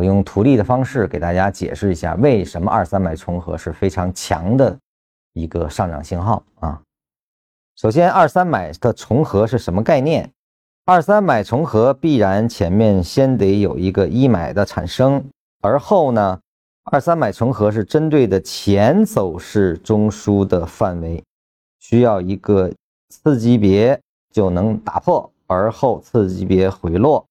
我用图例的方式给大家解释一下，为什么二三买重合是非常强的一个上涨信号啊。首先，二三买的重合是什么概念？二三买重合必然前面先得有一个一买的产生，而后呢，二三买重合是针对的前走势中枢的范围，需要一个次级别就能打破，而后次级别回落。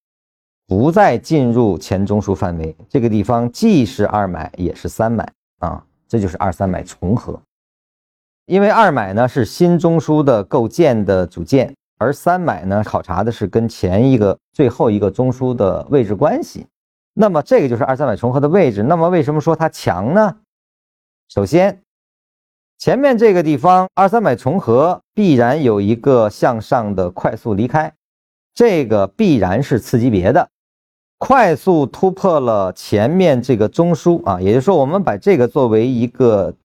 不再进入前中枢范围，这个地方既是二买也是三买啊，这就是二三买重合。因为二买呢是新中枢的构建的组件，而三买呢考察的是跟前一个最后一个中枢的位置关系。那么这个就是二三买重合的位置。那么为什么说它强呢？首先，前面这个地方二三买重合必然有一个向上的快速离开，这个必然是次级别的。快速突破了前面这个中枢啊，也就是说，我们把这个作为一个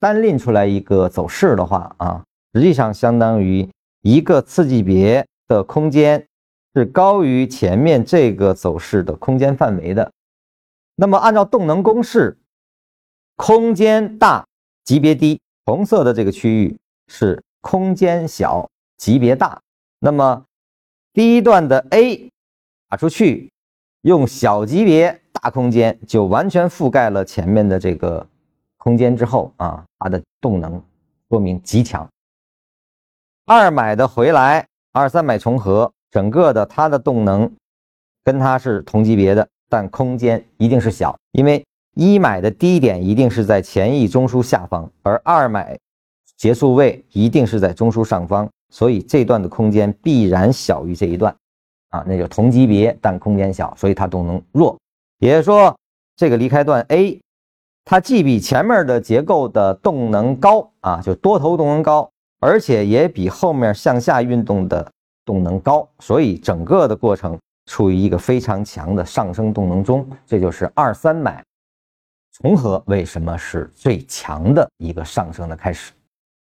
单拎出来一个走势的话啊，实际上相当于一个次级别的空间是高于前面这个走势的空间范围的。那么按照动能公式，空间大级别低，红色的这个区域是空间小级别大。那么第一段的 A 打出去。用小级别大空间就完全覆盖了前面的这个空间之后啊，它的动能说明极强。二买的回来，二三买重合，整个的它的动能跟它是同级别的，但空间一定是小，因为一买的低点一定是在前一中枢下方，而二买结束位一定是在中枢上方，所以这段的空间必然小于这一段。啊，那就同级别，但空间小，所以它动能弱。也就是说，这个离开段 A，它既比前面的结构的动能高啊，就多头动能高，而且也比后面向下运动的动能高，所以整个的过程处于一个非常强的上升动能中。这就是二三买重合为什么是最强的一个上升的开始。